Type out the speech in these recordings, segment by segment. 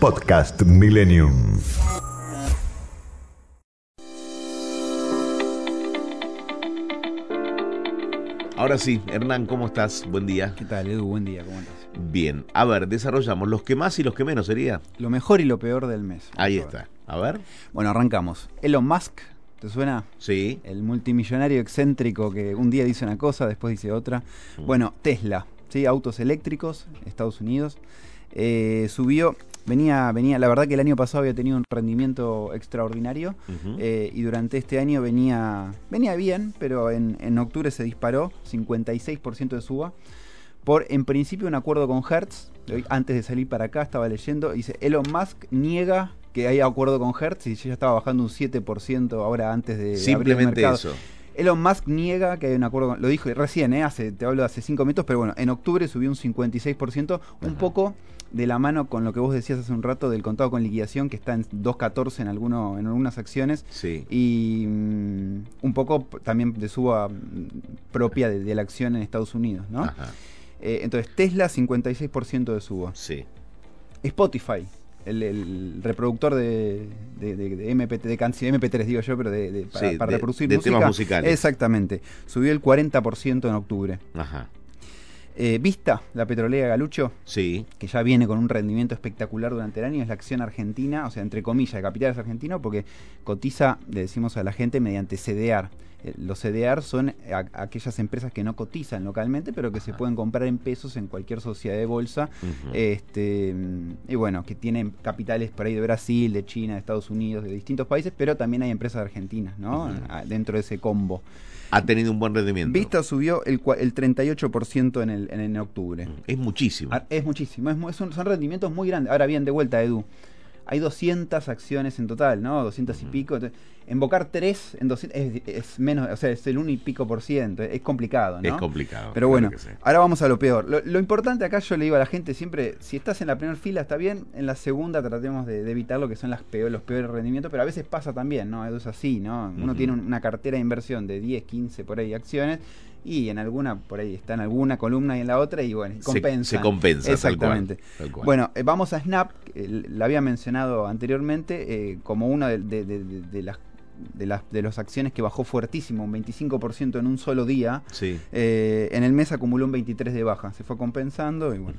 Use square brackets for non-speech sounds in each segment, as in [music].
Podcast Millennium. Ahora sí, Hernán, ¿cómo estás? Buen día. ¿Qué tal, Edu? Buen día, ¿cómo estás? Bien, a ver, desarrollamos los que más y los que menos sería. Lo mejor y lo peor del mes. Ahí Vamos a ver. está. A ver. Bueno, arrancamos. Elon Musk, ¿te suena? Sí. El multimillonario excéntrico que un día dice una cosa, después dice otra. Mm. Bueno, Tesla, ¿sí? autos eléctricos, Estados Unidos. Eh, subió, venía, venía, la verdad que el año pasado había tenido un rendimiento extraordinario eh, y durante este año venía, venía bien, pero en, en octubre se disparó 56% de suba por en principio un acuerdo con Hertz. Antes de salir para acá estaba leyendo, dice Elon Musk niega que haya acuerdo con Hertz y ya estaba bajando un 7% ahora antes de, de abrir el Simplemente eso. Elon Musk niega que hay un acuerdo, con- lo dijo recién, ¿eh? hace, te hablo de hace 5 minutos, pero bueno, en octubre subió un 56%, un Ajá. poco de la mano con lo que vos decías hace un rato del contado con liquidación, que está en 2.14 en, alguno, en algunas acciones, Sí. y mm, un poco también de suba mm, propia de, de la acción en Estados Unidos, ¿no? Ajá. Eh, entonces, Tesla 56% de suba. Sí. Spotify, el, el reproductor de, de, de- de MP, de canción, MP3 digo yo, pero de, para, Sí, para de- reproducir de música. temas musicales. Exactamente. Subió el 40% en octubre. Ajá. Eh, Vista, la petrolera Galucho, Sí. que ya viene con un rendimiento espectacular durante el año, es la acción argentina, o sea, entre comillas, de capitales argentinos, porque cotiza, le decimos a la gente, mediante CDR. Eh, Los CDR son a- aquellas empresas que no cotizan localmente, pero que se pueden comprar en pesos en cualquier sociedad de bolsa. Este, y bueno, que tienen capitales por ahí de Brasil, de China, de Estados Unidos, de distintos países, pero también hay empresas argentinas, ¿no? Ah, Dentro de ese combo. Ha tenido un buen rendimiento. Vista subió el, el 38% en, el, en, en octubre. Es muchísimo. Ah, Es muchísimo, es son, son rendimientos muy grandes. Ahora bien, de vuelta, Edu. Hay 200 acciones en total, ¿no? 200 y pico. Entonces, Invocar 3 en 200 es, es menos, o sea, es el 1 y pico por ciento. Es complicado, ¿no? Es complicado. Pero bueno, sí. ahora vamos a lo peor. Lo, lo importante acá yo le digo a la gente siempre, si estás en la primera fila está bien, en la segunda tratemos de, de evitar lo que son las peor- los peores rendimientos, pero a veces pasa también, ¿no? Edu, Es así, ¿no? Uno tiene un- una cartera de inversión de 10, 15 por ahí acciones y en alguna, por ahí está en alguna columna y en la otra y bueno, compensa. se compensa, tal cual, Exactamente. tal cual. Bueno, eh, vamos a Snap, la había mencionado anteriormente, eh, como una de, de- de- de- de las de las de las acciones que bajó fuertísimo, un 25% en un solo día. Sí. Eh, en el mes acumuló un 23 de baja, se fue compensando y bueno.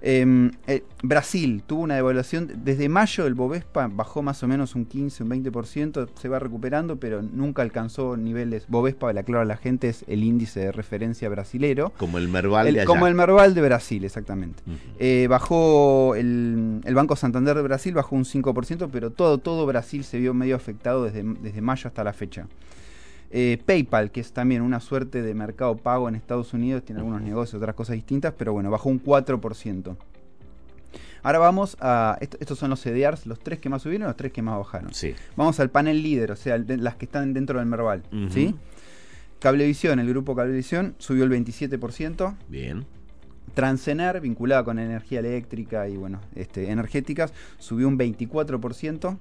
Eh, eh, Brasil tuvo una devaluación, desde mayo el Bovespa bajó más o menos un 15, un 20%, se va recuperando, pero nunca alcanzó niveles. Bovespa, le aclaro a la gente, es el índice de referencia brasilero. Como el Merval El- de allá. como el Merval de Brasil, exactamente. Eh, bajó el, el Banco Santander de Brasil, bajó un 5%, pero todo, todo Brasil se vio medio afectado desde, desde mayo hasta la fecha. Eh, PayPal, que es también una suerte de mercado pago en Estados Unidos, tiene algunos negocios, otras cosas distintas, pero bueno, bajó un 4%. Ahora vamos a. esto- estos son los CDRs, los tres que más subieron y los tres que más bajaron. Sí. Vamos al panel líder, o sea, de- las que están dentro del Merval. ¿sí? Cablevisión, el grupo Cablevisión subió el 27%. Bien. Transener, vinculada con energía eléctrica y bueno, este, energéticas, subió un 24%.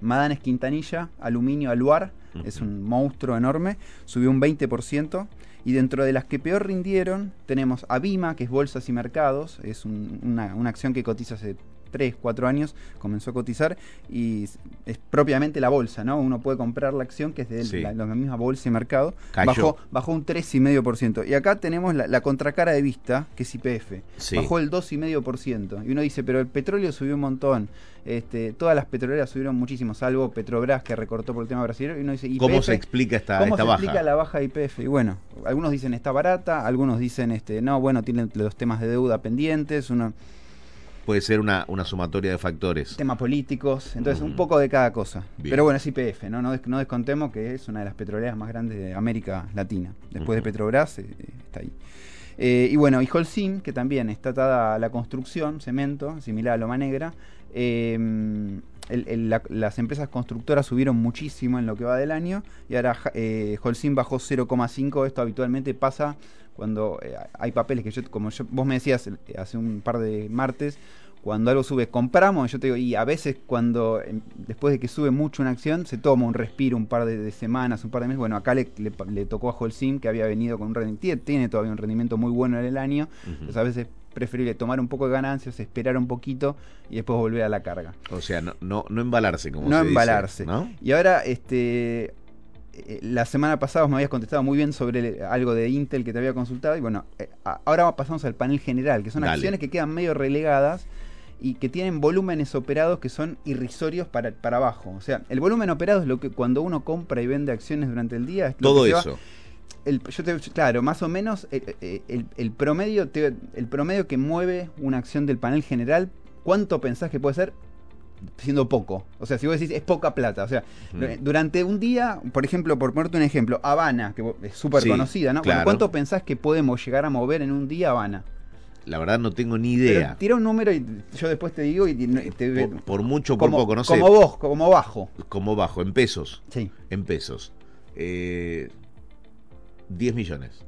Madanes Quintanilla, aluminio Aluar, es un monstruo enorme, subió un 20%. Y dentro de las que peor rindieron, tenemos a Bima, que es Bolsas y Mercados, es un- una, una acción que cotiza hace 3, 4 años, comenzó a cotizar y es, propiamente la bolsa, ¿no? Uno puede comprar la acción que es de Sí. la, la misma bolsa y mercado. Cayó. Bajó, bajó un 3,5%. Y acá tenemos la, la contracara de vista, que es IPF. Sí. Bajó el 2,5%. Y uno dice, pero el petróleo subió un montón. Este, todas las petroleras subieron muchísimo, salvo Petrobras, que recortó por el tema brasileño. Y uno dice, ¿Cómo se explica esta, ¿Cómo esta se baja? explica la baja de IPF? Y bueno, algunos dicen está barata, algunos dicen, este, no, bueno, tienen los temas de deuda pendientes, uno, Puede ser una, una sumatoria de factores. temas políticos, entonces un poco de cada cosa. Bien. Pero bueno, es IPF, ¿no? No, des- no descontemos que es una de las petroleras más grandes de América Latina. Después de. Petrobras, eh, está ahí. Eh, y bueno, y Holcim, que también está atada a la construcción, cemento, similar a Loma Negra. eh, el- el- la- las empresas constructoras subieron muchísimo en lo que va del año y ahora eh, Holcim bajó 0,5. Esto habitualmente pasa cuando eh, hay papeles que yo, como yo, vos me decías eh, hace un par de martes, cuando algo sube, compramos, yo te digo, y a veces cuando, em, después de que sube mucho una acción, se toma un respiro un par de, de semanas, un par de meses. Bueno, acá le, le tocó a Holcim, que había venido con un rendimiento, tiene, todavía un rendimiento muy bueno en el año, entonces a veces es preferible tomar un poco de ganancias, esperar un poquito y después volver a la carga. O sea, no, no, no embalarse, como No se dice, embalarse. ¿no? Y ahora, este. eh, La semana pasada me habías contestado muy bien sobre algo de Intel que te había consultado. Y bueno, eh, ahora pasamos al panel general, que son Dale. acciones que quedan medio relegadas y que tienen volúmenes operados que son irrisorios para, para abajo. O sea, el volumen operado es lo que cuando uno compra y vende acciones durante el día. es lo Todo que se va- eso. El- yo te- claro, más o menos eh, eh, el, el promedio te- el promedio que mueve una acción del panel general, ¿cuánto pensás que puede ser? Siendo poco. O sea, si vos decís es poca plata. O sea, Ujú. durante un día, por ejemplo, por ponerte un ejemplo, Habana, que es súper Sí, conocida, ¿no? Claro. ¿Cuánto pensás que podemos llegar a mover en un día Habana? La verdad no tengo ni Pero idea. tira un número y yo después te digo y te, Por, por mucho o por como, poco, no sé. como vos, como bajo. Como bajo, en pesos. Sí. En pesos. Eh, 10 millones.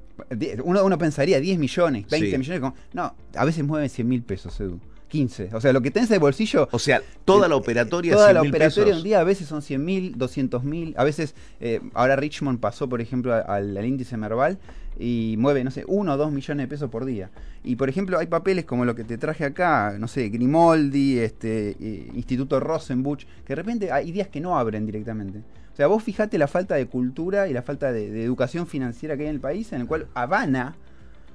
Uno, uno pensaría 10 millones, 20 Sí. millones. como- no, a veces mueven 100 mil pesos, Edu. 15. O sea, lo que tenés de bolsillo. O sea, toda la operatoria Toda 100 la operatoria de un día a veces son 100 mil, 200 mil. A veces, eh, ahora Richmond pasó, por ejemplo, al, al índice Merval y mueve, no sé, 1 o 2 millones de pesos por día. Y por ejemplo, hay papeles como lo que te traje acá, no sé, Grimoldi, este, eh, Instituto Rosenbuch, que de repente hay días que no abren directamente. O sea, vos fijate la falta de cultura y la falta de, de educación financiera que hay en el país, en el cual Habana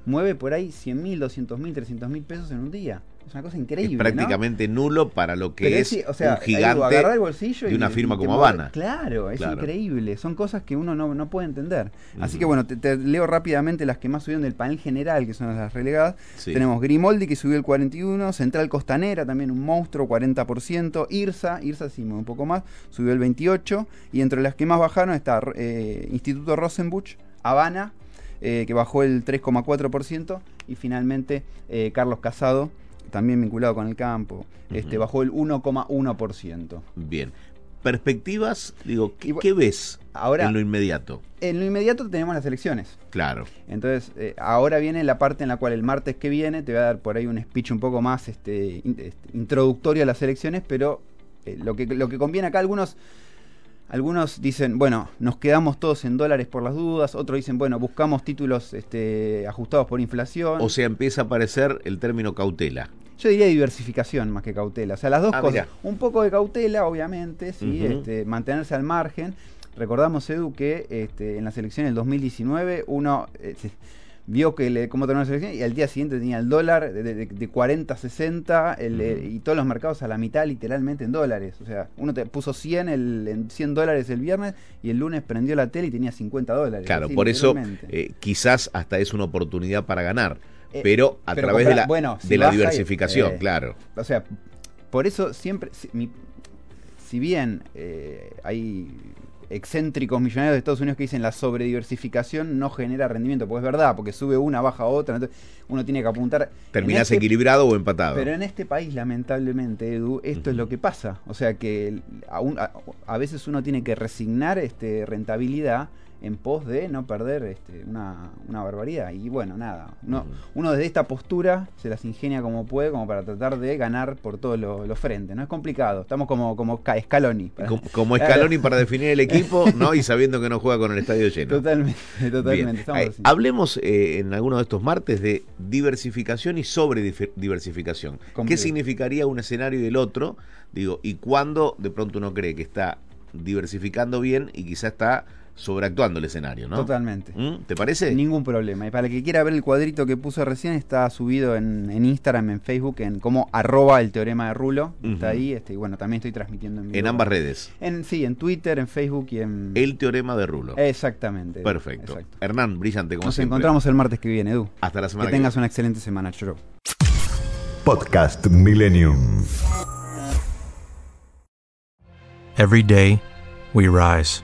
mueve por ahí 100 mil, 200 mil, 300 mil pesos en un día. Es una cosa increíble. es ¿no? prácticamente nulo para lo que Pero es o sea, un gigante Edu, agarrá el bolsillo de y- una y firma como. Habana. Claro, es Claro. increíble. Son cosas que uno no, no puede entender. Así que bueno, te, te leo rápidamente las que más subieron del panel general, que son las relegadas. Sí. Tenemos Grimoldi, que subió el 41, Central Costanera, también un monstruo, 40%, Irsa, Irsa sí, un poco más, subió el 28, y entre las que más bajaron está eh, Instituto Rosenbuch, Habana, eh, que bajó el 3,4%, y finalmente eh, Carlos Casado, también vinculado con el campo, este, bajó el 1,1%. Bien. Perspectivas, digo, ¿qué, qué ves Ahora- en lo inmediato? En lo inmediato tenemos las elecciones. Claro. Entonces, eh, ahora viene la parte en la cual el martes que viene te voy a dar por ahí un speech un poco más este, in- este, introductorio a las elecciones, pero eh, lo, que, lo que conviene acá, algunos, algunos dicen, bueno, nos quedamos todos en dólares por las dudas, otros dicen, bueno, buscamos títulos este, ajustados por inflación. O sea, empieza a aparecer el término cautela. Yo diría diversificación más que cautela. O sea, las dos Ah, cosas. mirá. Un poco de cautela, obviamente, sí, este, mantenerse al margen. Recordamos, Edu, que este, en las elecciones del 2019 uno eh, vio que le, cómo terminó las elecciones y al día siguiente tenía el dólar de, de- de 40 a 60 el, eh, Ujú. y todos los mercados a la mitad literalmente en dólares. O sea, uno te puso 100, el, en 100 dólares el viernes y el lunes prendió la tele y tenía 50 dólares. Claro, así, por eso eh, quizás hasta es una oportunidad para ganar, Eh, pero a pero través de la, bueno, si de la diversificación, eh, claro. O sea, por eso siempre, si, mi- si bien hay excéntricos millonarios de Estados Unidos que dicen la sobrediversificación no genera rendimiento, pues es verdad, porque sube una, baja otra, entonces uno tiene que apuntar. Terminás este- equilibrado o empatado. Pero en este país, lamentablemente, Edu, esto es lo que pasa. O sea que el- a, un- a- a veces uno tiene que resignar este, rentabilidad en pos de no perder este, una, una barbaridad. Y bueno, nada. Uno, uno desde esta postura se las ingenia como puede, como para tratar de ganar por todos los los frentes. No es complicado. Estamos como, como Ca- Scaloni. como, como Scaloni para definir el equipo, [laughs] ¿no? Y sabiendo que no juega con el estadio lleno. Totalmente, totalmente. Hablemos eh, en alguno de estos martes de diversificación y sobre diversificación. ¿Qué significaría un escenario y el otro? Digo, y cuándo de pronto uno cree que está diversificando bien y quizá está sobreactuando el escenario, ¿no? Totalmente. ¿Mm? ¿Te parece? Ningún problema. Y para el que quiera ver el cuadrito que puse recién, está subido en, en Instagram, en Facebook, en como arroba el teorema de Rulo. Está ahí. Este, y bueno, también estoy transmitiendo en vivo. En ambas redes. En, sí, en Twitter, en Facebook y en... El teorema de Rulo. Exactamente. Perfecto. Exacto. Hernán, brillante como Nos siempre. encontramos el martes que viene, Edu. Hasta la semana Que que tengas viene. una excelente semana, Choro. Podcast Millennium. Every day, we rise,